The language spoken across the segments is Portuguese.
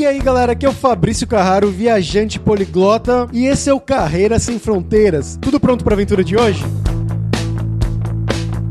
E aí, galera, aqui é o Fabrício Carraro, viajante poliglota, e esse é o Carreira Sem Fronteiras. Tudo pronto para a aventura de hoje?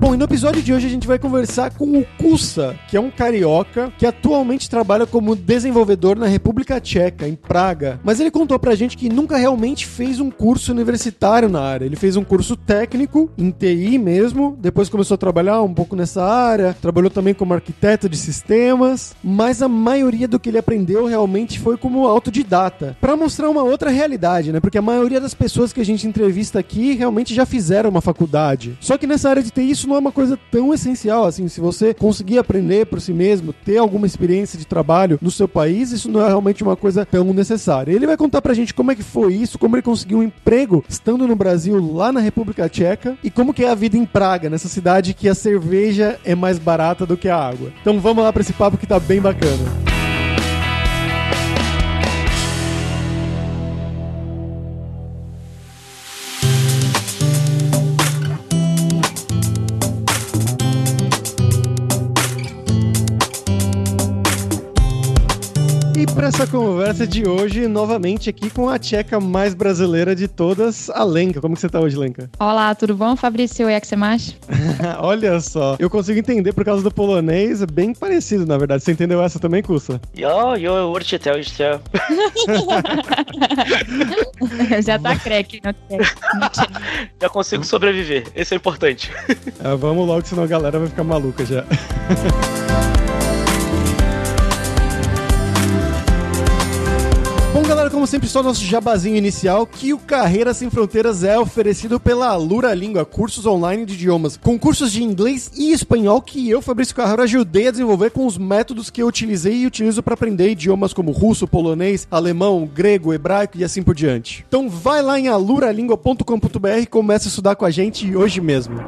Bom, e no episódio de hoje a gente vai conversar com o Kusa, que é um carioca que atualmente trabalha como desenvolvedor na República Tcheca, em Praga. Mas ele contou pra gente que nunca realmente fez um curso universitário na área. Ele fez um curso técnico, em TI mesmo, depois começou a trabalhar um pouco nessa área, trabalhou também como arquiteto de sistemas, mas a maioria do que ele aprendeu realmente foi como autodidata, para mostrar uma outra realidade, né? Porque a maioria das pessoas que a gente entrevista aqui realmente já fizeram uma faculdade. Só que nessa área de TI isso não uma coisa tão essencial assim. Se você conseguir aprender por si mesmo, ter alguma experiência de trabalho no seu país, isso não é realmente uma coisa tão necessária. Ele vai contar pra gente como é que foi isso, como ele conseguiu um emprego estando no Brasil, lá na República Tcheca, e como que é a vida em Praga, nessa cidade que a cerveja é mais barata do que a água. Então vamos lá pra esse papo que tá bem bacana. Conversa de hoje, novamente aqui com a tcheca mais brasileira de todas, a Lenka. Como que você tá hoje, Lenka? Olá, tudo bom, Fabrício? Jak você mais? Olha só, eu consigo entender por causa do polonês, é bem parecido, na verdade. Você entendeu essa também, Kusa? Jo, jo, určitě, určitě. Já tá crack, não Já consigo sobreviver, esse é importante. É, vamos logo, senão a galera vai ficar maluca já. como sempre, só nosso jabazinho inicial, que o Carreira Sem Fronteiras é oferecido pela Alura Língua, cursos online de idiomas, com cursos de inglês e espanhol que eu, Fabrício Carraro, ajudei a desenvolver com os métodos que eu utilizei e utilizo para aprender idiomas como russo, polonês, alemão, grego, hebraico e assim por diante. Então vai lá em aluralingua.com.br e começa a estudar com a gente hoje mesmo.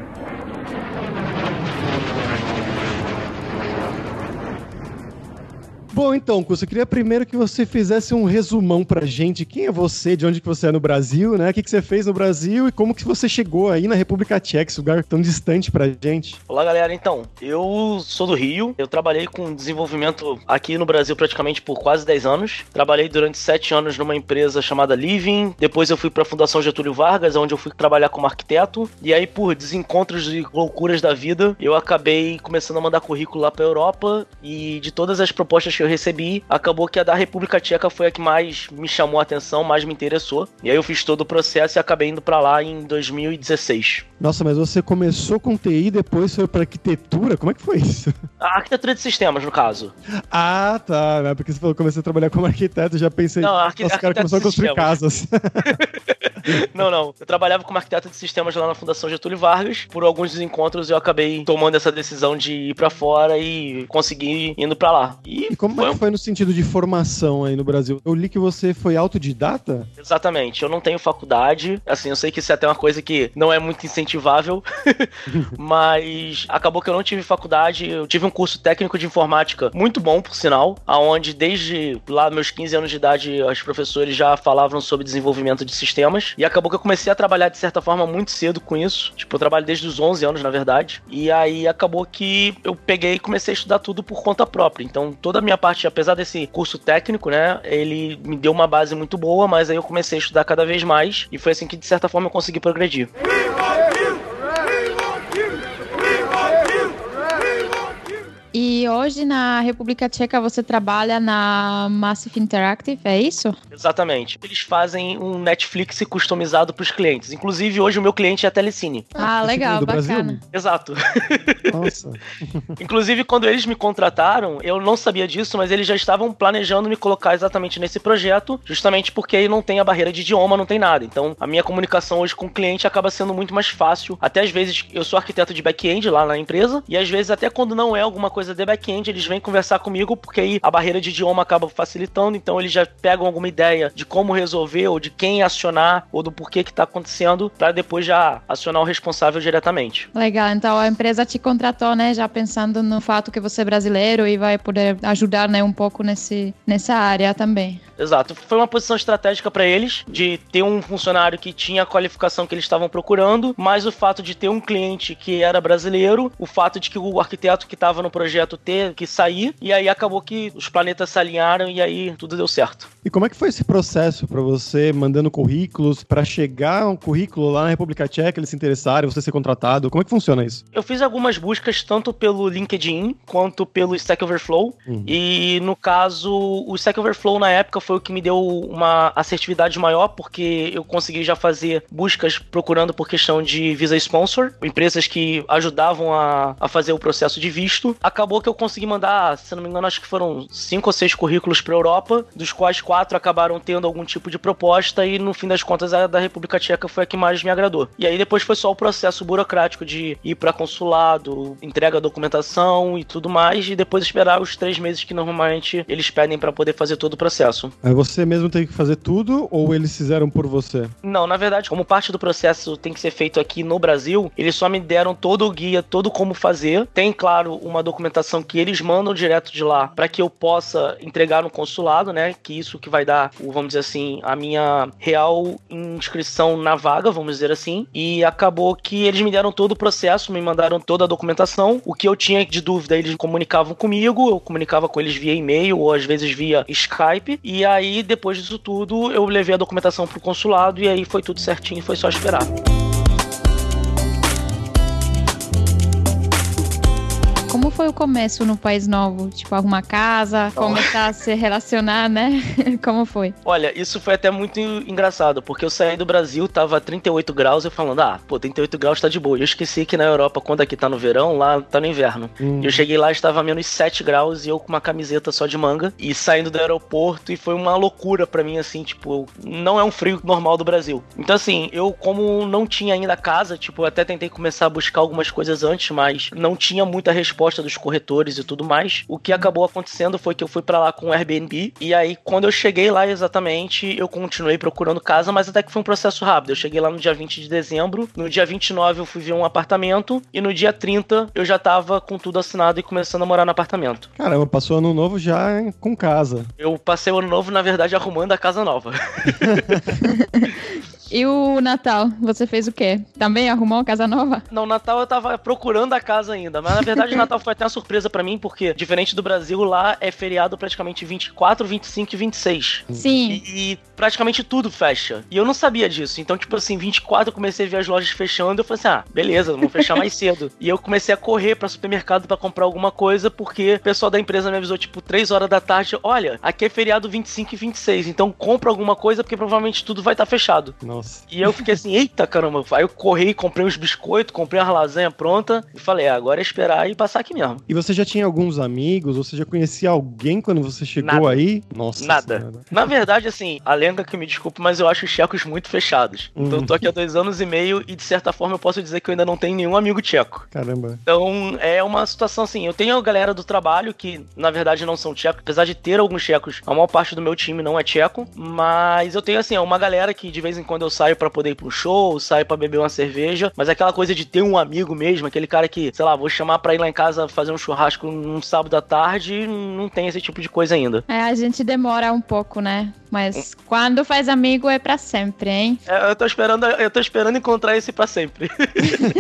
Bom, então, Cusso, eu queria primeiro que você fizesse um resumão pra gente. Quem é você, de onde que você é no Brasil, né? O que, que você fez no Brasil e como que você chegou aí na República Tcheca, esse lugar tão distante pra gente. Olá, galera. Então, eu sou do Rio. Eu trabalhei com desenvolvimento aqui no Brasil praticamente por quase 10 anos. Trabalhei durante 7 anos numa empresa chamada Living. Depois eu fui pra Fundação Getúlio Vargas, onde eu fui trabalhar como arquiteto. E aí, por desencontros e loucuras da vida, eu acabei começando a mandar currículo lá pra Europa. E de todas as propostas que eu recebi, acabou que a da República Tcheca foi a que mais me chamou a atenção, mais me interessou. E aí eu fiz todo o processo e acabei indo para lá em 2016. Nossa, mas você começou com TI e depois foi para arquitetura? Como é que foi isso? A arquitetura de sistemas, no caso. Ah, tá. Né? Porque você falou que comecei a trabalhar como arquiteto, já pensei. Não, arqu... Nossa, cara começou a construir casas. não, não. Eu trabalhava como arquiteto de sistemas lá na Fundação Getúlio Vargas. Por alguns desencontros eu acabei tomando essa decisão de ir para fora e conseguir indo para lá. E, e como foi, é que foi no sentido de formação aí no Brasil? Eu li que você foi autodidata? Exatamente. Eu não tenho faculdade. Assim, eu sei que isso é até uma coisa que não é muito incentivável, mas acabou que eu não tive faculdade. Eu tive um curso técnico de informática muito bom, por sinal, aonde desde lá meus 15 anos de idade os professores já falavam sobre desenvolvimento de sistemas e acabou que eu comecei a trabalhar de certa forma muito cedo com isso. Tipo, eu trabalho desde os 11 anos, na verdade. E aí acabou que eu peguei e comecei a estudar tudo por conta própria. Então, toda a minha parte, apesar desse curso técnico, né, ele me deu uma base muito boa, mas aí eu comecei a estudar cada vez mais e foi assim que de certa forma eu consegui progredir. E hoje na República Tcheca você trabalha na Massive Interactive, é isso? Exatamente. Eles fazem um Netflix customizado para os clientes. Inclusive, hoje o meu cliente é a Telecine. Ah, legal, Do bacana. Brasil? Exato. Nossa. Inclusive, quando eles me contrataram, eu não sabia disso, mas eles já estavam planejando me colocar exatamente nesse projeto, justamente porque aí não tem a barreira de idioma, não tem nada. Então, a minha comunicação hoje com o cliente acaba sendo muito mais fácil. Até às vezes, eu sou arquiteto de back-end lá na empresa, e às vezes, até quando não é alguma coisa de back-end, eles vêm conversar comigo, porque aí a barreira de idioma acaba facilitando, então eles já pegam alguma ideia de como resolver, ou de quem acionar, ou do porquê que tá acontecendo, para depois já acionar o responsável diretamente. Legal, então a empresa te contratou, né, já pensando no fato que você é brasileiro e vai poder ajudar, né, um pouco nesse, nessa área também. Exato. Foi uma posição estratégica para eles de ter um funcionário que tinha a qualificação que eles estavam procurando, mas o fato de ter um cliente que era brasileiro, o fato de que o arquiteto que estava no projeto ter que sair, e aí acabou que os planetas se alinharam e aí tudo deu certo. E como é que foi esse processo para você mandando currículos para chegar um currículo lá na República Tcheca, eles se interessarem, você ser contratado? Como é que funciona isso? Eu fiz algumas buscas tanto pelo LinkedIn quanto pelo Stack Overflow. Uhum. E no caso, o Stack Overflow na época foi o que me deu uma assertividade maior, porque eu consegui já fazer buscas procurando por questão de visa sponsor, empresas que ajudavam a, a fazer o processo de visto. Acabou que eu consegui mandar, se não me engano, acho que foram cinco ou seis currículos para Europa, dos quais quatro acabaram tendo algum tipo de proposta e no fim das contas a da República Tcheca foi a que mais me agradou. E aí depois foi só o processo burocrático de ir para consulado, entrega a documentação e tudo mais e depois esperar os três meses que normalmente eles pedem para poder fazer todo o processo. Aí você mesmo tem que fazer tudo ou eles fizeram por você? Não, na verdade, como parte do processo tem que ser feito aqui no Brasil, eles só me deram todo o guia, todo como fazer. Tem, claro, uma documentação que eles mandam direto de lá para que eu possa entregar no consulado, né? Que isso que vai dar, vamos dizer assim, a minha real inscrição na vaga, vamos dizer assim. E acabou que eles me deram todo o processo, me mandaram toda a documentação. O que eu tinha de dúvida, eles comunicavam comigo, eu comunicava com eles via e-mail ou às vezes via Skype. E aí, depois disso tudo, eu levei a documentação pro consulado e aí foi tudo certinho, foi só esperar. Como foi o começo no país novo? Tipo, arrumar casa, começar a se relacionar, né? Como foi? Olha, isso foi até muito engraçado, porque eu saí do Brasil, tava 38 graus, eu falando, ah, pô, 38 graus tá de boa. Eu esqueci que na Europa, quando aqui tá no verão, lá tá no inverno. Hum. Eu cheguei lá, estava menos 7 graus e eu com uma camiseta só de manga e saindo do aeroporto e foi uma loucura para mim, assim, tipo, não é um frio normal do Brasil. Então, assim, eu como não tinha ainda casa, tipo, eu até tentei começar a buscar algumas coisas antes, mas não tinha muita resposta dos corretores e tudo mais. O que acabou acontecendo foi que eu fui para lá com o Airbnb e aí quando eu cheguei lá exatamente, eu continuei procurando casa, mas até que foi um processo rápido. Eu cheguei lá no dia 20 de dezembro, no dia 29 eu fui ver um apartamento e no dia 30 eu já tava com tudo assinado e começando a morar no apartamento. Caramba, passou ano novo já com casa. Eu passei o ano novo, na verdade, arrumando a casa nova. E o Natal, você fez o quê? Também arrumou uma casa nova? Não, Natal eu tava procurando a casa ainda, mas na verdade Natal foi até uma surpresa para mim, porque diferente do Brasil, lá é feriado praticamente 24, 25 e 26. Sim. E, e praticamente tudo fecha. E eu não sabia disso. Então, tipo assim, 24 eu comecei a ver as lojas fechando, eu falei assim: "Ah, beleza, vamos fechar mais cedo". E eu comecei a correr para supermercado para comprar alguma coisa, porque o pessoal da empresa me avisou tipo 3 horas da tarde, olha, aqui é feriado 25 e 26, então compra alguma coisa porque provavelmente tudo vai estar tá fechado. Nossa. Nossa. E eu fiquei assim, eita caramba. Aí eu corri, comprei uns biscoitos, comprei uma lasanha pronta e falei, ah, agora é esperar e passar aqui mesmo. E você já tinha alguns amigos? Você já conhecia alguém quando você chegou Nada. aí? Nossa. Nada. Senhora. Na verdade, assim, a lenda que me desculpe, mas eu acho os tchecos muito fechados. Então eu tô aqui há dois anos e meio e de certa forma eu posso dizer que eu ainda não tenho nenhum amigo tcheco. Caramba. Então é uma situação assim. Eu tenho a galera do trabalho que na verdade não são tchecos, apesar de ter alguns tchecos, a maior parte do meu time não é tcheco, mas eu tenho assim, uma galera que de vez em quando eu saio para poder ir pro show, saio para beber uma cerveja, mas aquela coisa de ter um amigo mesmo, aquele cara que, sei lá, vou chamar pra ir lá em casa fazer um churrasco num sábado à tarde, não tem esse tipo de coisa ainda. É, a gente demora um pouco, né? Mas quando faz amigo é para sempre, hein? É, eu tô esperando, eu tô esperando encontrar esse para sempre.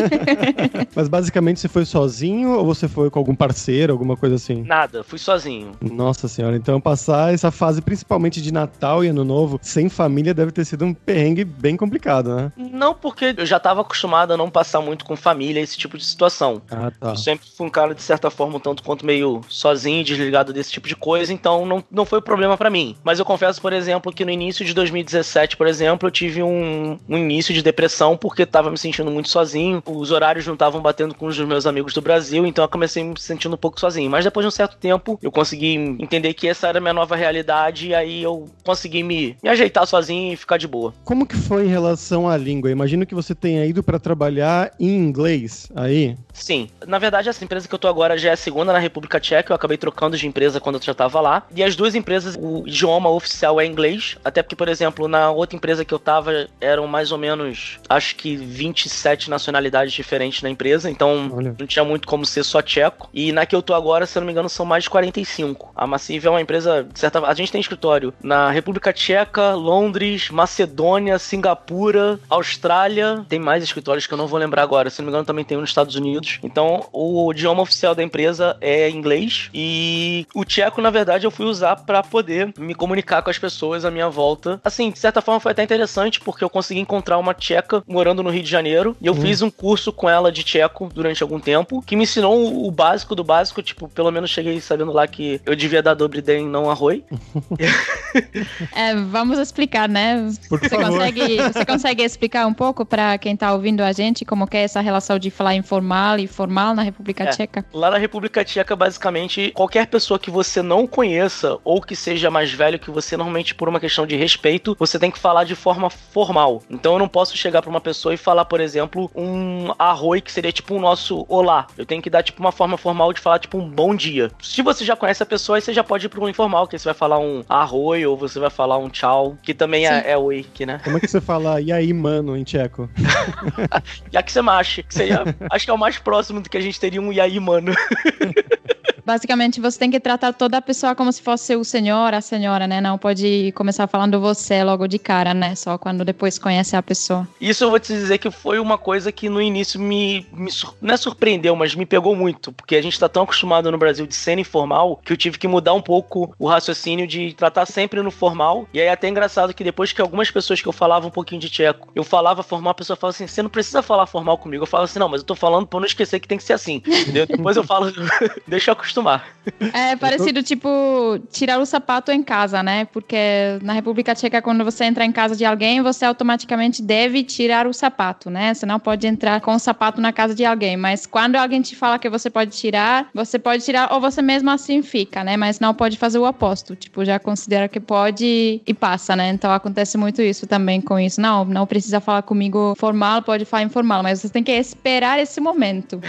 Mas basicamente você foi sozinho ou você foi com algum parceiro, alguma coisa assim? Nada, fui sozinho. Nossa senhora, então passar essa fase principalmente de Natal e Ano Novo sem família deve ter sido um perrengue bem complicado, né? Não, porque eu já tava acostumado a não passar muito com família, esse tipo de situação. Ah, tá. Eu sempre fui um cara, de certa forma, um tanto quanto meio sozinho, desligado desse tipo de coisa, então não, não foi problema para mim. Mas eu confesso, por exemplo, que no início de 2017, por exemplo, eu tive um, um início de depressão porque tava me sentindo muito sozinho. Os horários não estavam batendo com os meus amigos do Brasil, então eu comecei me sentindo um pouco sozinho. Mas depois de um certo tempo, eu consegui entender que essa era a minha nova realidade e aí eu consegui me, me ajeitar sozinho e ficar de boa. Como que foi em relação à língua? Imagino que você tenha ido para trabalhar em inglês aí. Sim. Na verdade, essa empresa que eu tô agora já é a segunda na República Tcheca. Eu acabei trocando de empresa quando eu já tava lá. E as duas empresas, o idioma oficial é inglês, até porque, por exemplo, na outra empresa que eu tava, eram mais ou menos, acho que 27 nacionalidades diferentes na empresa, então Olha. não tinha muito como ser só tcheco. E na que eu tô agora, se eu não me engano, são mais de 45. A Massive é uma empresa, certa, a gente tem escritório na República Tcheca, Londres, Macedônia, Singapura, Austrália, tem mais escritórios que eu não vou lembrar agora, se não me engano também tem um nos Estados Unidos. Então, o idioma oficial da empresa é inglês e o tcheco, na verdade, eu fui usar para poder me comunicar com as pessoas à minha volta. Assim, de certa forma foi até interessante porque eu consegui encontrar uma tcheca morando no Rio de Janeiro e eu hum. fiz um curso com ela de tcheco durante algum tempo que me ensinou o básico do básico, tipo, pelo menos cheguei sabendo lá que eu devia dar dobre den, não arroi. é, vamos explicar, né? Por você favor. consegue, você consegue explicar um pouco para quem tá ouvindo a gente como é essa relação de falar informal e formal na República é, Tcheca? Lá na República Tcheca, basicamente, qualquer pessoa que você não conheça ou que seja mais velho que você, normalmente por uma questão de respeito, você tem que falar de forma formal. Então eu não posso chegar para uma pessoa e falar, por exemplo, um arroi que seria tipo o um nosso olá. Eu tenho que dar tipo uma forma formal de falar tipo um bom dia. Se você já conhece a pessoa, aí você já pode ir pro informal, que você vai falar um arroi ou você vai falar um tchau, que também é, é oi, que, né? Como é que você fala e aí, mano, em tcheco? Yaksemashi, que seria, acho que é o mais próximo do que a gente teria um e aí, mano. Basicamente, você tem que tratar toda a pessoa como se fosse o senhor, a senhora, né? Não pode começar falando você logo de cara, né? Só quando depois conhece a pessoa. Isso eu vou te dizer que foi uma coisa que no início me, me não é surpreendeu, mas me pegou muito, porque a gente tá tão acostumado no Brasil de cena informal que eu tive que mudar um pouco o raciocínio de tratar sempre no formal. E aí é até engraçado que depois que algumas pessoas que eu falava um pouquinho de tcheco, eu falava formal, a pessoa fala assim: "Você não precisa falar formal comigo". Eu falo assim: "Não, mas eu tô falando pra não esquecer que tem que ser assim". Entendeu? depois eu falo: "Deixa eu acostumar. É parecido, tipo, tirar o sapato em casa, né? Porque na República Tcheca, quando você entra em casa de alguém, você automaticamente deve tirar o sapato, né? Você não pode entrar com o sapato na casa de alguém. Mas quando alguém te fala que você pode tirar, você pode tirar ou você mesmo assim fica, né? Mas não pode fazer o oposto. Tipo, já considera que pode e passa, né? Então acontece muito isso também com isso. Não, não precisa falar comigo formal, pode falar informal, mas você tem que esperar esse momento.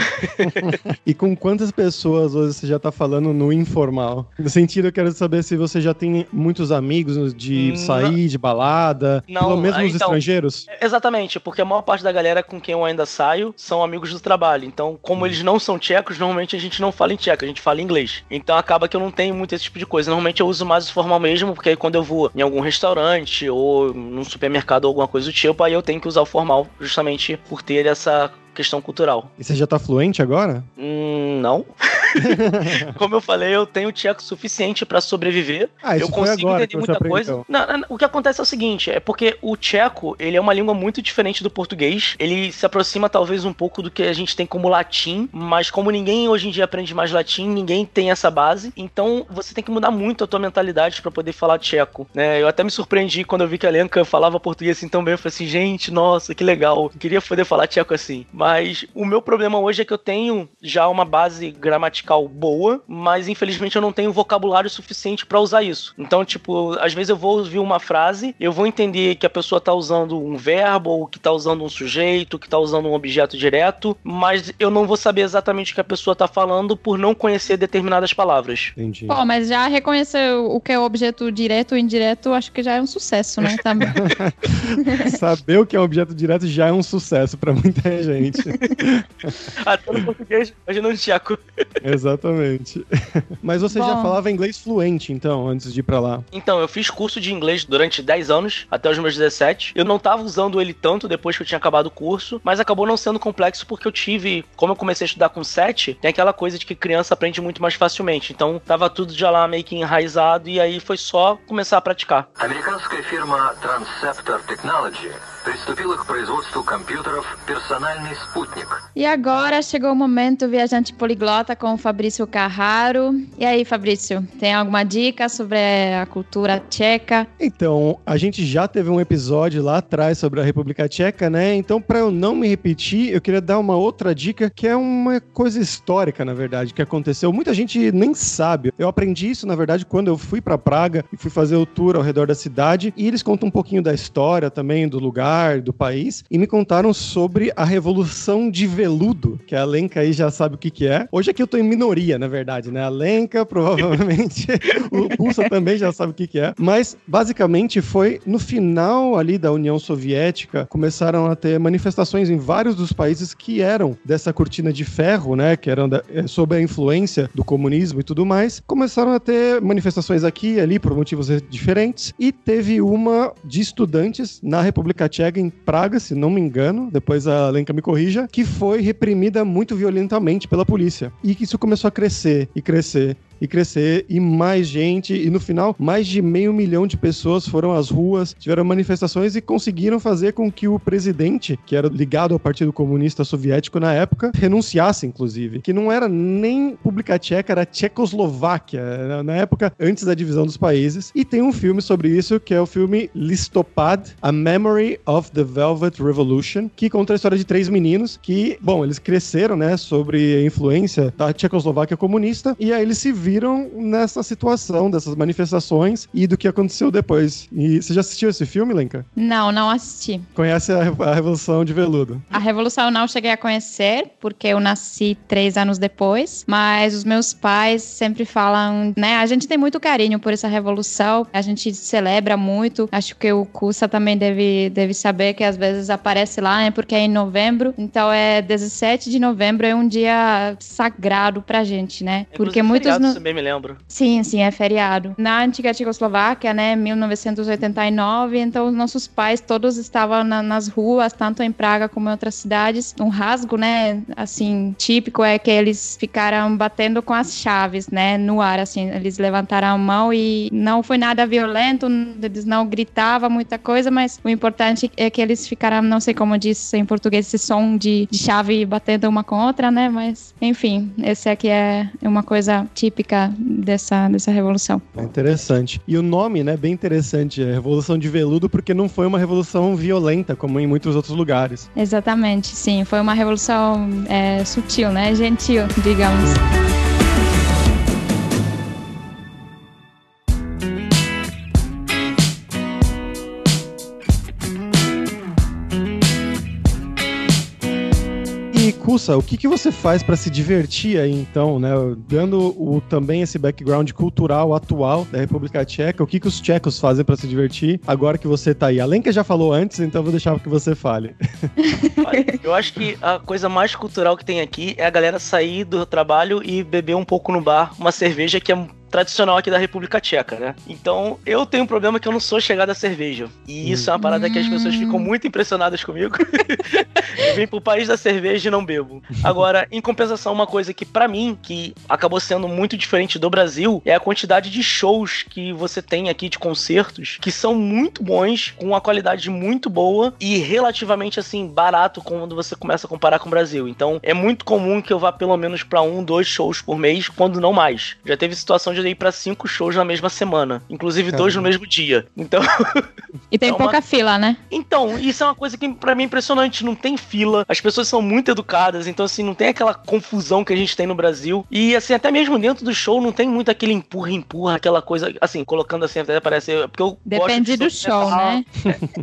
e com quantas pessoas hoje você já tá falando no informal. No sentido, eu quero saber se você já tem muitos amigos de sair, de balada, não, pelo menos nos então, estrangeiros. Exatamente, porque a maior parte da galera com quem eu ainda saio são amigos do trabalho. Então, como hum. eles não são tchecos, normalmente a gente não fala em tcheco, a gente fala em inglês. Então acaba que eu não tenho muito esse tipo de coisa. Normalmente eu uso mais o formal mesmo, porque aí quando eu vou em algum restaurante ou num supermercado ou alguma coisa do tipo, aí eu tenho que usar o formal justamente por ter essa questão cultural. E você já tá fluente agora? Hum, não. Como eu falei, eu tenho tcheco suficiente para sobreviver. Ah, eu consigo entender muita coisa. Então. Não, não, o que acontece é o seguinte, é porque o tcheco, ele é uma língua muito diferente do português. Ele se aproxima talvez um pouco do que a gente tem como latim, mas como ninguém hoje em dia aprende mais latim, ninguém tem essa base. Então, você tem que mudar muito a tua mentalidade para poder falar tcheco, né? Eu até me surpreendi quando eu vi que a Lenka falava português assim tão bem. Eu falei assim, gente, nossa, que legal. Eu queria poder falar tcheco assim. Mas o meu problema hoje é que eu tenho já uma base gramatical boa, mas infelizmente eu não tenho vocabulário suficiente para usar isso. Então, tipo, às vezes eu vou ouvir uma frase, eu vou entender que a pessoa tá usando um verbo, ou que tá usando um sujeito, que tá usando um objeto direto, mas eu não vou saber exatamente o que a pessoa tá falando por não conhecer determinadas palavras. Entendi. Pô, mas já reconhecer o que é o objeto direto ou indireto, acho que já é um sucesso, né? Também. Saber o que é um objeto direto já é um sucesso para muita gente. Até no português, imagina um tcheco. Exatamente. Mas você Bom. já falava inglês fluente, então, antes de ir pra lá? Então, eu fiz curso de inglês durante 10 anos, até os meus 17. Eu não tava usando ele tanto depois que eu tinha acabado o curso, mas acabou não sendo complexo porque eu tive, como eu comecei a estudar com 7, tem aquela coisa de que criança aprende muito mais facilmente. Então, tava tudo já lá meio que enraizado e aí foi só começar a praticar. Американская фирма Transceptor Technology приступила к производству компьютеров «Персональный спутник». E agora chegou o momento viajante poliglota com o Fabrício Carraro. E aí, Fabrício, tem alguma dica sobre a cultura tcheca? Então, a gente já teve um episódio lá atrás sobre a República Tcheca, né? Então, para eu não me repetir, eu queria dar uma outra dica que é uma coisa histórica, na verdade, que aconteceu. Muita gente nem sabe. Eu aprendi isso, na verdade, quando eu fui para Praga e fui fazer o tour ao redor da cidade. E eles contam um pouquinho da história também do lugar militar do país e me contaram sobre a Revolução de Veludo, que a Lenka aí já sabe o que, que é. Hoje aqui eu tô em minoria, na verdade, né? A Lenka, provavelmente, o Pulsa também já sabe o que, que é. Mas, basicamente, foi no final ali da União Soviética, começaram a ter manifestações em vários dos países que eram dessa cortina de ferro, né? Que eram da, eh, sob a influência do comunismo e tudo mais. Começaram a ter manifestações aqui e ali por motivos diferentes. E teve uma de estudantes na República Tcheca, em Praga, se não me engano, depois a Lenka me corrija, que foi reprimida muito violentamente pela polícia. E que isso começou a crescer e crescer e crescer, e mais gente, e no final, mais de meio milhão de pessoas foram às ruas, tiveram manifestações e conseguiram fazer com que o presidente, que era ligado ao Partido Comunista Soviético na época, renunciasse, inclusive. Que não era nem República Tcheca, era Tchecoslováquia, na época antes da divisão dos países. E tem um filme sobre isso, que é o filme Listopad, A Memory of the Velvet Revolution, que conta a história de três meninos que, bom, eles cresceram, né, sobre a influência da Tchecoslováquia comunista, e aí eles se viram viram nessa situação dessas manifestações e do que aconteceu depois. E você já assistiu esse filme, Lenka? Não, não assisti. Conhece a, a Revolução de Veludo? A Revolução eu não cheguei a conhecer, porque eu nasci três anos depois, mas os meus pais sempre falam, né? A gente tem muito carinho por essa revolução, a gente celebra muito. Acho que o Cusa também deve, deve saber que às vezes aparece lá, né? Porque é em novembro, então é 17 de novembro, é um dia sagrado pra gente, né? Porque muitos. No também me lembro. Sim, sim, é feriado. Na antiga Tchecoslováquia, né, 1989, então nossos pais todos estavam na, nas ruas, tanto em Praga como em outras cidades. Um rasgo, né, assim, típico é que eles ficaram batendo com as chaves, né, no ar, assim, eles levantaram a mão e não foi nada violento, eles não gritavam muita coisa, mas o importante é que eles ficaram, não sei como diz em português, esse som de, de chave batendo uma com outra, né, mas enfim, esse aqui é uma coisa típica dessa, dessa revolução. É interessante. E o nome, né, bem interessante, é Revolução de Veludo, porque não foi uma revolução violenta, como em muitos outros lugares. Exatamente, sim. Foi uma revolução é, sutil, né, gentil, digamos. Kusa, o que, que você faz para se divertir aí, então, né? Dando o, também esse background cultural atual da República Tcheca, o que, que os tchecos fazem para se divertir agora que você tá aí? A Lenka já falou antes, então vou deixar que você fale. Eu acho que a coisa mais cultural que tem aqui é a galera sair do trabalho e beber um pouco no bar uma cerveja que é tradicional aqui da República Tcheca, né? Então, eu tenho um problema que eu não sou chegado à cerveja. E isso é uma parada que as pessoas ficam hum. muito impressionadas comigo. eu vim pro país da cerveja e não bebo. Agora, em compensação, uma coisa que para mim, que acabou sendo muito diferente do Brasil, é a quantidade de shows que você tem aqui de concertos, que são muito bons, com uma qualidade muito boa e relativamente assim barato quando você começa a comparar com o Brasil. Então, é muito comum que eu vá pelo menos para um, dois shows por mês, quando não mais. Já teve situação de ir para cinco shows na mesma semana, inclusive Caramba. dois no mesmo dia. Então. E tem é pouca uma... fila, né? Então, isso é uma coisa que para mim é impressionante. Não tem fila, as pessoas são muito educadas, então assim, não tem aquela confusão que a gente tem no Brasil. E assim, até mesmo dentro do show não tem muito aquele empurra-empurra, aquela coisa, assim, colocando assim, até parece. Porque eu Depende do show, né?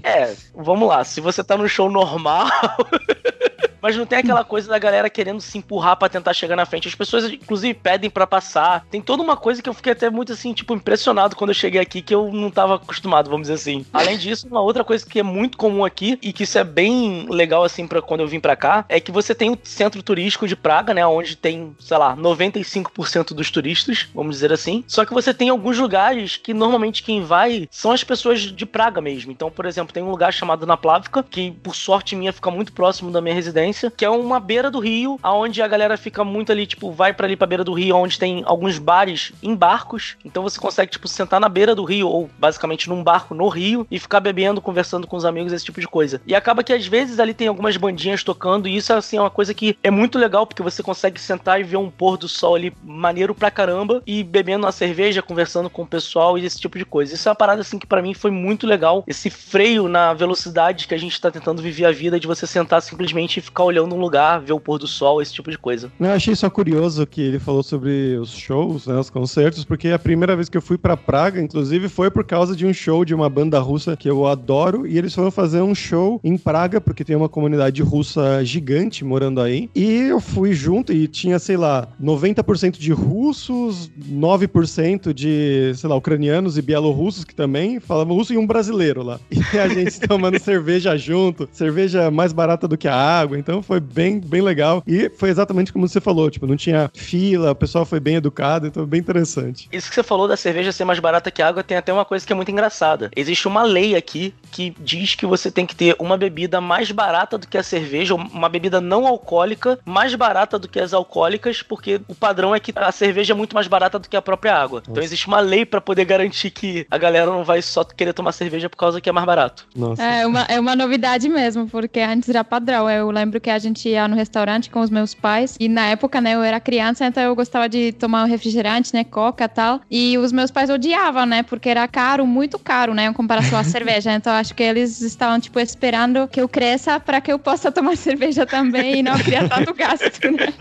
É, é, vamos lá, se você tá no show normal. Mas não tem aquela coisa da galera querendo se empurrar para tentar chegar na frente. As pessoas, inclusive, pedem para passar. Tem toda uma coisa que eu fiquei até muito assim, tipo, impressionado quando eu cheguei aqui, que eu não tava acostumado, vamos dizer assim. Além disso, uma outra coisa que é muito comum aqui, e que isso é bem legal, assim, para quando eu vim para cá, é que você tem o centro turístico de Praga, né? Onde tem, sei lá, 95% dos turistas, vamos dizer assim. Só que você tem alguns lugares que normalmente quem vai são as pessoas de Praga mesmo. Então, por exemplo, tem um lugar chamado Naplavka, que por sorte minha fica muito próximo da minha residência, que é uma beira do rio, aonde a galera fica muito ali, tipo, vai para ali pra beira do rio, onde tem alguns bares em barcos. Então você consegue, tipo, sentar na beira do rio, ou basicamente num barco no rio, e ficar bebendo, conversando com os amigos, esse tipo de coisa. E acaba que às vezes ali tem algumas bandinhas tocando, e isso assim é uma coisa que é muito legal, porque você consegue sentar e ver um pôr do sol ali maneiro pra caramba, e bebendo uma cerveja, conversando com o pessoal e esse tipo de coisa. Isso é uma parada assim que para mim foi muito legal. Esse freio na velocidade que a gente tá tentando viver a vida, de você sentar simplesmente e ficar ficar olhando um lugar, ver o pôr do sol, esse tipo de coisa. Eu achei só curioso que ele falou sobre os shows, né, os concertos, porque a primeira vez que eu fui para Praga, inclusive, foi por causa de um show de uma banda russa que eu adoro, e eles foram fazer um show em Praga, porque tem uma comunidade russa gigante morando aí, e eu fui junto e tinha, sei lá, 90% de russos, 9% de, sei lá, ucranianos e bielorrussos que também falavam russo e um brasileiro lá. E a gente tomando cerveja junto, cerveja mais barata do que a água, então foi bem, bem legal. E foi exatamente como você falou, tipo, não tinha fila, o pessoal foi bem educado, então bem interessante. Isso que você falou da cerveja ser mais barata que a água tem até uma coisa que é muito engraçada. Existe uma lei aqui que diz que você tem que ter uma bebida mais barata do que a cerveja, uma bebida não alcoólica mais barata do que as alcoólicas, porque o padrão é que a cerveja é muito mais barata do que a própria água. Então Nossa. Então existe uma lei para poder garantir que a galera não vai só querer tomar cerveja por causa que é mais barato. Nossa. É uma, é uma novidade mesmo, porque antes era padrão. Eu lembro que a gente ia no restaurante com os meus pais e na época, né, eu era criança, então eu gostava de tomar um refrigerante, né, coca e tal. E os meus pais odiavam, né, porque era caro, muito caro, né, em comparação à cerveja. Então acho que eles estavam, tipo, esperando que eu cresça para que eu possa tomar cerveja também e não criar tanto gasto, né?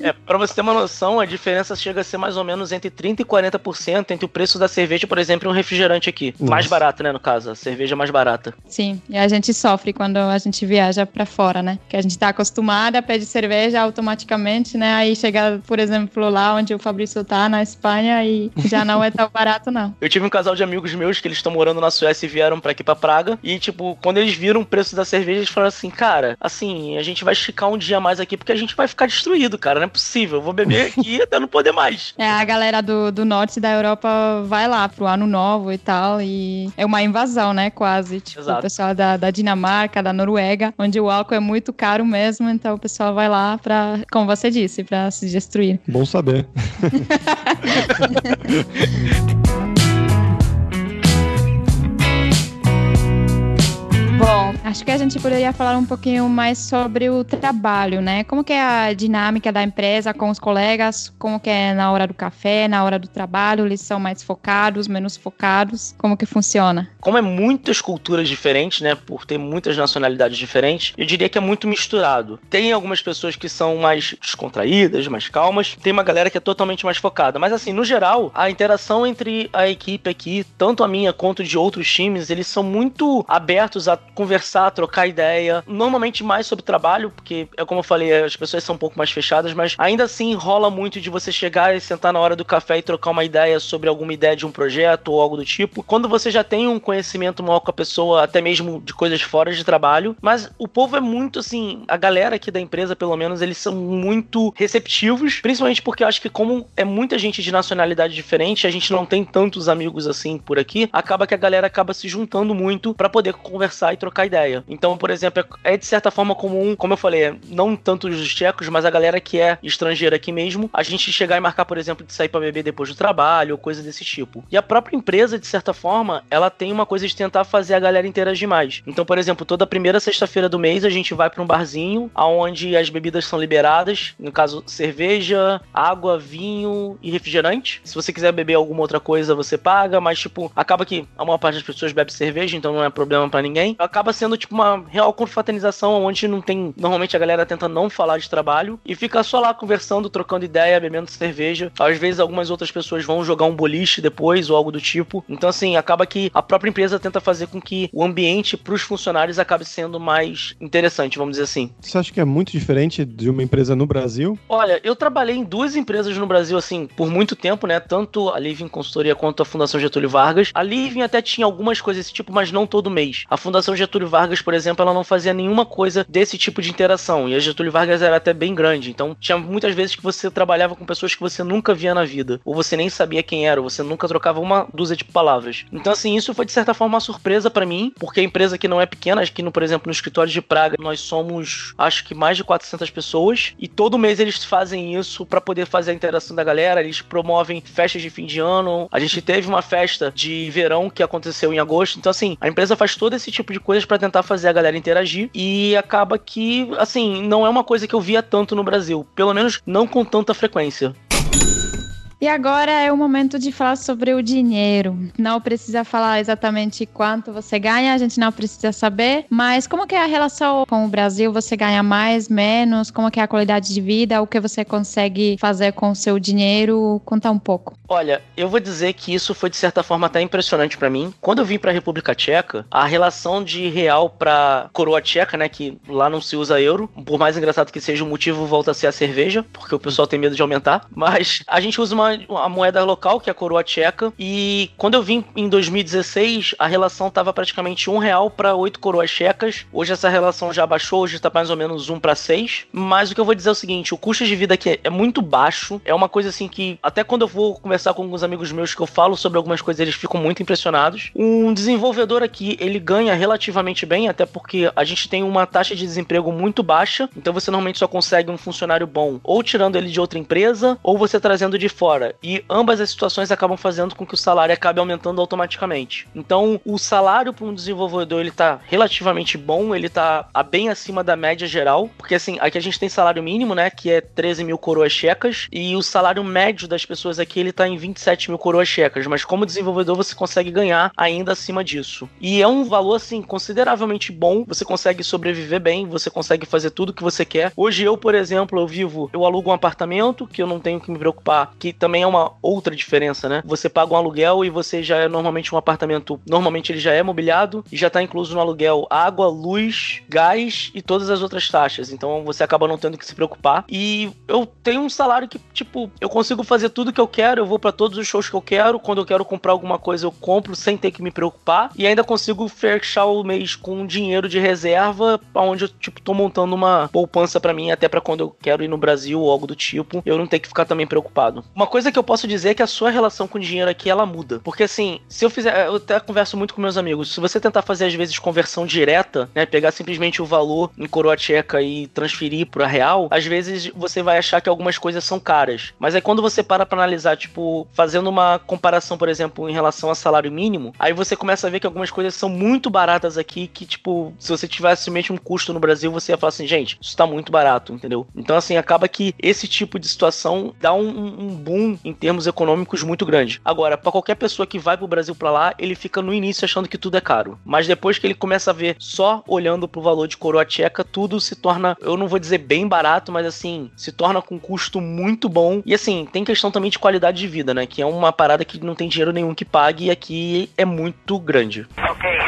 É, pra você ter uma noção, a diferença chega a ser mais ou menos entre 30% e 40% entre o preço da cerveja, por exemplo, e um refrigerante aqui. Nossa. Mais barato, né, no caso. A cerveja é mais barata. Sim, e a gente sofre quando a gente viaja para fora, né? Que a gente tá acostumada a pedir cerveja automaticamente, né? Aí chega, por exemplo, lá onde o Fabrício tá, na Espanha, e já não é tão barato, não. Eu tive um casal de amigos meus que eles estão morando na Suécia e vieram para aqui para Praga. E, tipo, quando eles viram o preço da cerveja, eles falaram assim, cara, assim, a gente vai esticar um dia mais aqui porque a gente vai ficar destruído, cara. Não é possível. Eu vou beber aqui até não poder mais. É, a galera do, do norte da Europa vai lá pro ano novo e tal. E é uma invasão, né? Quase. Tipo, Exato. o pessoal da, da Dinamarca, da Noruega, onde o álcool é muito caro mesmo. Então o pessoal vai lá pra, como você disse, pra se destruir. Bom saber. Bom, acho que a gente poderia falar um pouquinho mais sobre o trabalho, né? Como que é a dinâmica da empresa com os colegas? Como que é na hora do café, na hora do trabalho? Eles são mais focados, menos focados? Como que funciona? Como é muitas culturas diferentes, né? Por ter muitas nacionalidades diferentes, eu diria que é muito misturado. Tem algumas pessoas que são mais descontraídas, mais calmas. Tem uma galera que é totalmente mais focada. Mas assim, no geral, a interação entre a equipe aqui, tanto a minha quanto de outros times, eles são muito abertos a conversar, trocar ideia. Normalmente mais sobre trabalho, porque é como eu falei, as pessoas são um pouco mais fechadas, mas ainda assim rola muito de você chegar e sentar na hora do café e trocar uma ideia sobre alguma ideia de um projeto ou algo do tipo. Quando você já tem um conhecimento maior com a pessoa, até mesmo de coisas fora de trabalho, mas o povo é muito assim, a galera aqui da empresa, pelo menos, eles são muito receptivos, principalmente porque eu acho que como é muita gente de nacionalidade diferente, a gente não tem tantos amigos assim por aqui, acaba que a galera acaba se juntando muito para poder conversar e trocar ideia. Então, por exemplo, é, é de certa forma comum, como eu falei, não tanto os tchecos, mas a galera que é estrangeira aqui mesmo, a gente chegar e marcar, por exemplo, de sair para beber depois do trabalho ou coisa desse tipo. E a própria empresa, de certa forma, ela tem uma coisa de tentar fazer a galera interagir mais. Então, por exemplo, toda primeira sexta-feira do mês a gente vai para um barzinho aonde as bebidas são liberadas, no caso, cerveja, água, vinho e refrigerante. Se você quiser beber alguma outra coisa, você paga, mas tipo, acaba que a maior parte das pessoas bebe cerveja, então não é problema para ninguém acaba sendo tipo uma real confraternização, onde não tem. Normalmente a galera tenta não falar de trabalho e fica só lá conversando, trocando ideia, bebendo cerveja. Às vezes algumas outras pessoas vão jogar um boliche depois ou algo do tipo. Então, assim, acaba que a própria empresa tenta fazer com que o ambiente para os funcionários acabe sendo mais interessante, vamos dizer assim. Você acha que é muito diferente de uma empresa no Brasil? Olha, eu trabalhei em duas empresas no Brasil, assim, por muito tempo, né? Tanto a Living Consultoria quanto a Fundação Getúlio Vargas. A Living até tinha algumas coisas desse tipo, mas não todo mês. A Fundação Getúlio Vargas, por exemplo, ela não fazia nenhuma coisa desse tipo de interação. E a Getúlio Vargas era até bem grande. Então, tinha muitas vezes que você trabalhava com pessoas que você nunca via na vida. Ou você nem sabia quem era, ou você nunca trocava uma dúzia de palavras. Então, assim, isso foi de certa forma uma surpresa para mim, porque a empresa que não é pequena, aqui no, por exemplo, no escritório de Praga, nós somos, acho que mais de 400 pessoas. E todo mês eles fazem isso para poder fazer a interação da galera. Eles promovem festas de fim de ano. A gente teve uma festa de verão que aconteceu em agosto. Então, assim, a empresa faz todo esse tipo de coisas para tentar fazer a galera interagir e acaba que, assim, não é uma coisa que eu via tanto no Brasil, pelo menos não com tanta frequência. E agora é o momento de falar sobre o dinheiro. Não precisa falar exatamente quanto você ganha, a gente não precisa saber, mas como que é a relação com o Brasil? Você ganha mais, menos? Como que é a qualidade de vida? O que você consegue fazer com o seu dinheiro? Conta um pouco. Olha, eu vou dizer que isso foi de certa forma até impressionante para mim. Quando eu vim para a República Tcheca, a relação de real para coroa tcheca, né, que lá não se usa euro, por mais engraçado que seja o motivo volta a ser a cerveja, porque o pessoal tem medo de aumentar, mas a gente usa uma, uma moeda local, que é a coroa tcheca, e quando eu vim em 2016, a relação estava praticamente um real para oito coroas tchecas. Hoje essa relação já baixou, hoje está mais ou menos um para seis. Mas o que eu vou dizer é o seguinte: o custo de vida aqui é muito baixo. É uma coisa assim que, até quando eu vou conversar com alguns amigos meus que eu falo sobre algumas coisas, eles ficam muito impressionados. Um desenvolvedor aqui, ele ganha relativamente bem, até porque a gente tem uma taxa de desemprego muito baixa. Então você normalmente só consegue um funcionário bom ou tirando ele de outra empresa, ou você trazendo de fora. E ambas as situações acabam fazendo com que o salário acabe aumentando automaticamente. Então, o salário para um desenvolvedor ele tá relativamente bom, ele tá bem acima da média geral, porque assim, aqui a gente tem salário mínimo, né, que é 13 mil coroas checas, e o salário médio das pessoas aqui ele tá em 27 mil coroas checas, mas como desenvolvedor você consegue ganhar ainda acima disso. E é um valor assim consideravelmente bom, você consegue sobreviver bem, você consegue fazer tudo que você quer. Hoje eu, por exemplo, eu vivo, eu alugo um apartamento que eu não tenho que me preocupar, que também é uma outra diferença, né? Você paga um aluguel e você já é normalmente um apartamento, normalmente ele já é mobiliado e já está incluso no aluguel água, luz, gás e todas as outras taxas. Então você acaba não tendo que se preocupar. E eu tenho um salário que, tipo, eu consigo fazer tudo que eu quero, eu vou para todos os shows que eu quero, quando eu quero comprar alguma coisa eu compro sem ter que me preocupar e ainda consigo fechar o mês com dinheiro de reserva, onde eu, tipo, tô montando uma poupança para mim até para quando eu quero ir no Brasil ou algo do tipo, eu não ter que ficar também preocupado. Uma coisa que eu posso dizer é que a sua relação com o dinheiro aqui ela muda. Porque assim, se eu fizer, eu até converso muito com meus amigos, se você tentar fazer às vezes conversão direta, né, pegar simplesmente o valor em coroa tcheca e transferir para real, às vezes você vai achar que algumas coisas são caras. Mas aí quando você para para analisar, tipo, fazendo uma comparação, por exemplo, em relação a salário mínimo, aí você começa a ver que algumas coisas são muito baratas aqui que, tipo, se você tivesse mesmo custo no Brasil, você ia falar assim, gente, isso tá muito barato, entendeu? Então, assim, acaba que esse tipo de situação dá um, um boom em termos econômicos muito grande. Agora, para qualquer pessoa que vai pro Brasil para lá, ele fica no início achando que tudo é caro. Mas depois que ele começa a ver só olhando pro valor de coroa tcheca, tudo se torna, eu não vou dizer bem barato, mas assim, se torna com custo muito bom. E assim, tem questão também de qualidade de vida, né? Que é uma parada que não tem dinheiro nenhum que pague e aqui é muito grande. Ok,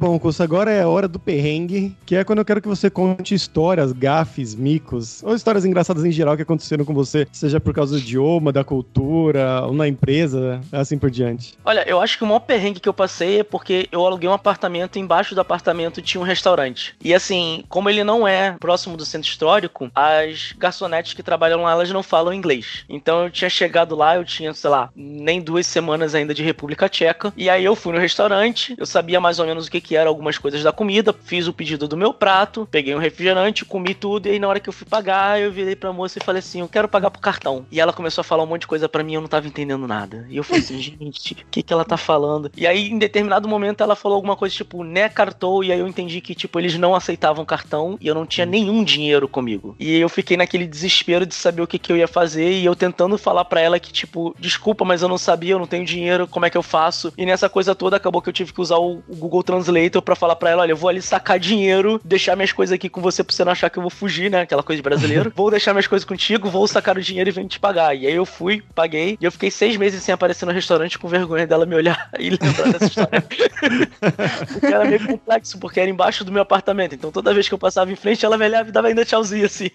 Bom, Curso, agora é a hora do perrengue, que é quando eu quero que você conte histórias, gafes, micos, ou histórias engraçadas em geral que aconteceram com você, seja por causa do idioma, da cultura, ou na empresa, assim por diante. Olha, eu acho que o maior perrengue que eu passei é porque eu aluguei um apartamento e embaixo do apartamento tinha um restaurante. E assim, como ele não é próximo do centro histórico, as garçonetes que trabalham lá, elas não falam inglês. Então eu tinha chegado lá, eu tinha, sei lá, nem duas semanas ainda de República Tcheca, e aí eu fui no restaurante, eu sabia mais ou menos o que que eram algumas coisas da comida, fiz o pedido do meu prato, peguei um refrigerante, comi tudo, e aí na hora que eu fui pagar, eu virei pra moça e falei assim: eu quero pagar pro cartão. E ela começou a falar um monte de coisa para mim, eu não tava entendendo nada. E eu falei assim, gente, o que que ela tá falando? E aí, em determinado momento, ela falou alguma coisa tipo, né, cartou, e aí eu entendi que, tipo, eles não aceitavam cartão e eu não tinha nenhum dinheiro comigo. E eu fiquei naquele desespero de saber o que que eu ia fazer, e eu tentando falar para ela que, tipo, desculpa, mas eu não sabia, eu não tenho dinheiro, como é que eu faço? E nessa coisa toda acabou que eu tive que usar o Google Translate para falar para ela, olha, eu vou ali sacar dinheiro, deixar minhas coisas aqui com você pra você não achar que eu vou fugir, né? Aquela coisa de brasileiro. vou deixar minhas coisas contigo, vou sacar o dinheiro e venho te pagar. E aí eu fui, paguei, e eu fiquei seis meses sem aparecer no restaurante com vergonha dela me olhar e lembrar dessa história. porque era meio complexo, porque era embaixo do meu apartamento. Então toda vez que eu passava em frente, ela me olhava e dava ainda tchauzinho assim.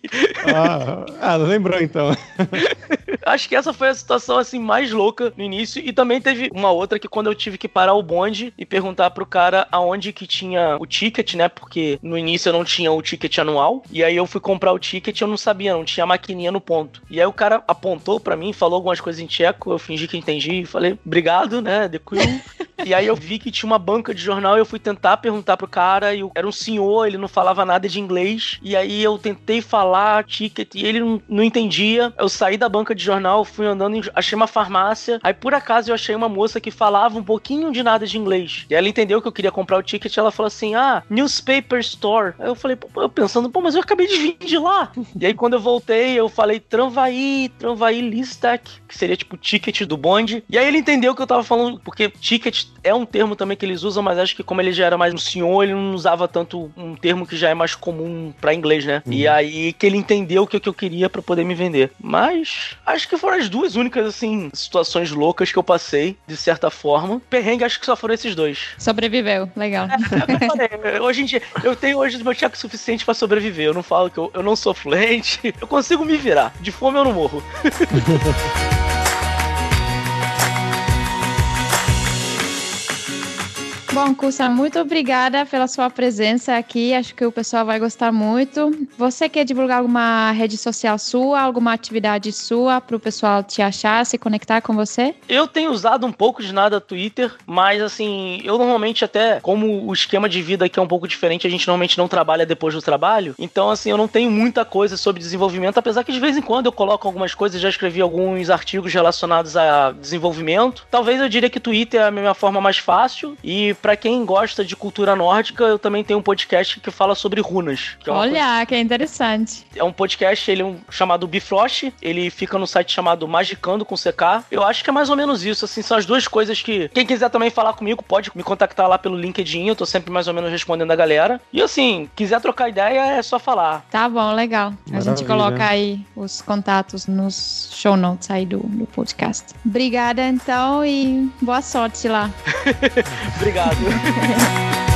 ah, ah, lembrou então. Acho que essa foi a situação assim mais louca no início. E também teve uma outra que quando eu tive que parar o bonde e perguntar pro cara aonde que tinha o ticket, né? Porque no início eu não tinha o ticket anual. E aí eu fui comprar o ticket eu não sabia, não tinha maquininha no ponto. E aí o cara apontou para mim, falou algumas coisas em tcheco, eu fingi que entendi e falei, obrigado, né? Decuil. E aí eu vi que tinha uma banca de jornal e eu fui tentar perguntar pro cara e era um senhor, ele não falava nada de inglês. E aí eu tentei falar ticket e ele não, não entendia. Eu saí da banca de jornal, fui andando, achei uma farmácia. Aí por acaso eu achei uma moça que falava um pouquinho de nada de inglês. E ela entendeu que eu queria comprar o ticket, ela falou assim: "Ah, newspaper store". Aí eu falei, eu pensando, pô, mas eu acabei de vir de lá. e aí quando eu voltei, eu falei Tranvaí, Tranvaí Listak, que seria tipo ticket do bonde. E aí ele entendeu que eu tava falando, porque ticket é um termo também que eles usam, mas acho que como ele já era mais um senhor, ele não usava tanto um termo que já é mais comum para inglês, né? Uhum. E aí que ele entendeu o que, que eu queria para poder me vender. Mas acho que foram as duas únicas, assim, situações loucas que eu passei, de certa forma. Perrengue, acho que só foram esses dois. Sobreviveu, legal. É, hoje em dia, eu tenho hoje o meu cheque suficiente para sobreviver. Eu não falo que eu, eu não sou fluente, eu consigo me virar. De fome eu não morro. Bom, Cussa, muito obrigada pela sua presença aqui. Acho que o pessoal vai gostar muito. Você quer divulgar alguma rede social sua, alguma atividade sua para o pessoal te achar, se conectar com você? Eu tenho usado um pouco de nada Twitter, mas assim, eu normalmente até, como o esquema de vida aqui é um pouco diferente, a gente normalmente não trabalha depois do trabalho. Então, assim, eu não tenho muita coisa sobre desenvolvimento, apesar que de vez em quando eu coloco algumas coisas, já escrevi alguns artigos relacionados a desenvolvimento. Talvez eu diria que Twitter é a minha forma mais fácil e para quem gosta de cultura nórdica, eu também tenho um podcast que fala sobre runas. Que é Olha, coisa... que é interessante. É um podcast, ele é um, chamado Bifrost, ele fica no site chamado Magicando com CK. Eu acho que é mais ou menos isso, assim, são as duas coisas que quem quiser também falar comigo pode me contactar lá pelo LinkedIn, eu tô sempre mais ou menos respondendo a galera. E assim, quiser trocar ideia é só falar. Tá bom, legal. Maravilha. A gente coloca aí os contatos nos show notes aí do, do podcast. Obrigada então e boa sorte lá. Obrigado. Obrigado.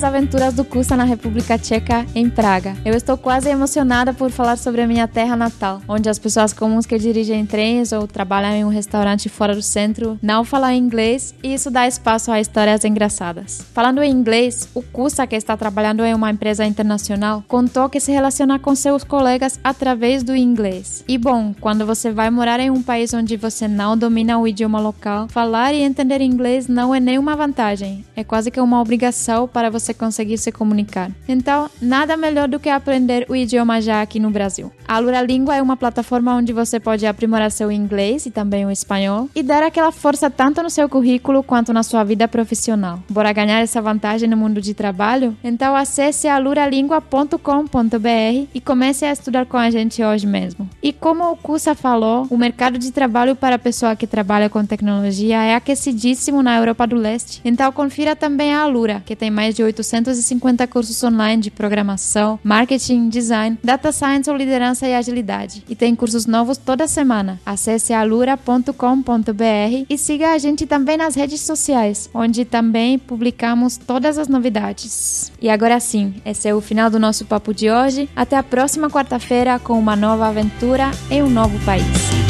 as aventuras do Kusa na República Tcheca, em Praga. Eu estou quase emocionada por falar sobre a minha terra natal, onde as pessoas comuns que dirigem trens ou trabalham em um restaurante fora do centro não falam inglês e isso dá espaço a histórias engraçadas. Falando em inglês, o Kusa, que está trabalhando em uma empresa internacional, contou que se relaciona com seus colegas através do inglês. E bom, quando você vai morar em um país onde você não domina o idioma local, falar e entender inglês não é nenhuma vantagem, é quase que uma obrigação para para você conseguir se comunicar. Então, nada melhor do que aprender o idioma já aqui no Brasil. A Lura Língua é uma plataforma onde você pode aprimorar seu inglês e também o espanhol e dar aquela força tanto no seu currículo quanto na sua vida profissional. Bora ganhar essa vantagem no mundo de trabalho? Então acesse aluralingua.com.br e comece a estudar com a gente hoje mesmo. E como o Kusa falou, o mercado de trabalho para a pessoa que trabalha com tecnologia é aquecidíssimo na Europa do Leste. Então confira também a Alura, que tem mais de 850 cursos online de programação, marketing, design, data science ou liderança e agilidade. E tem cursos novos toda semana. Acesse alura.com.br e siga a gente também nas redes sociais, onde também publicamos todas as novidades. E agora sim, esse é o final do nosso papo de hoje. Até a próxima quarta-feira com uma nova aventura em um novo país.